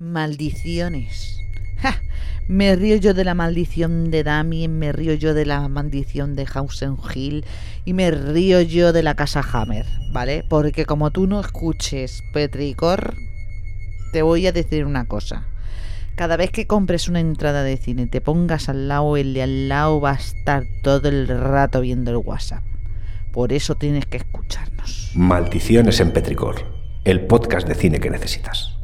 Maldiciones. ¡Ja! Me río yo de la maldición de Damien, me río yo de la maldición de Hausen Hill y me río yo de la casa Hammer, ¿vale? Porque como tú no escuches Petricor, te voy a decir una cosa. Cada vez que compres una entrada de cine, te pongas al lado, el de al lado va a estar todo el rato viendo el WhatsApp. Por eso tienes que escucharnos. Maldiciones en Petricor, el podcast de cine que necesitas.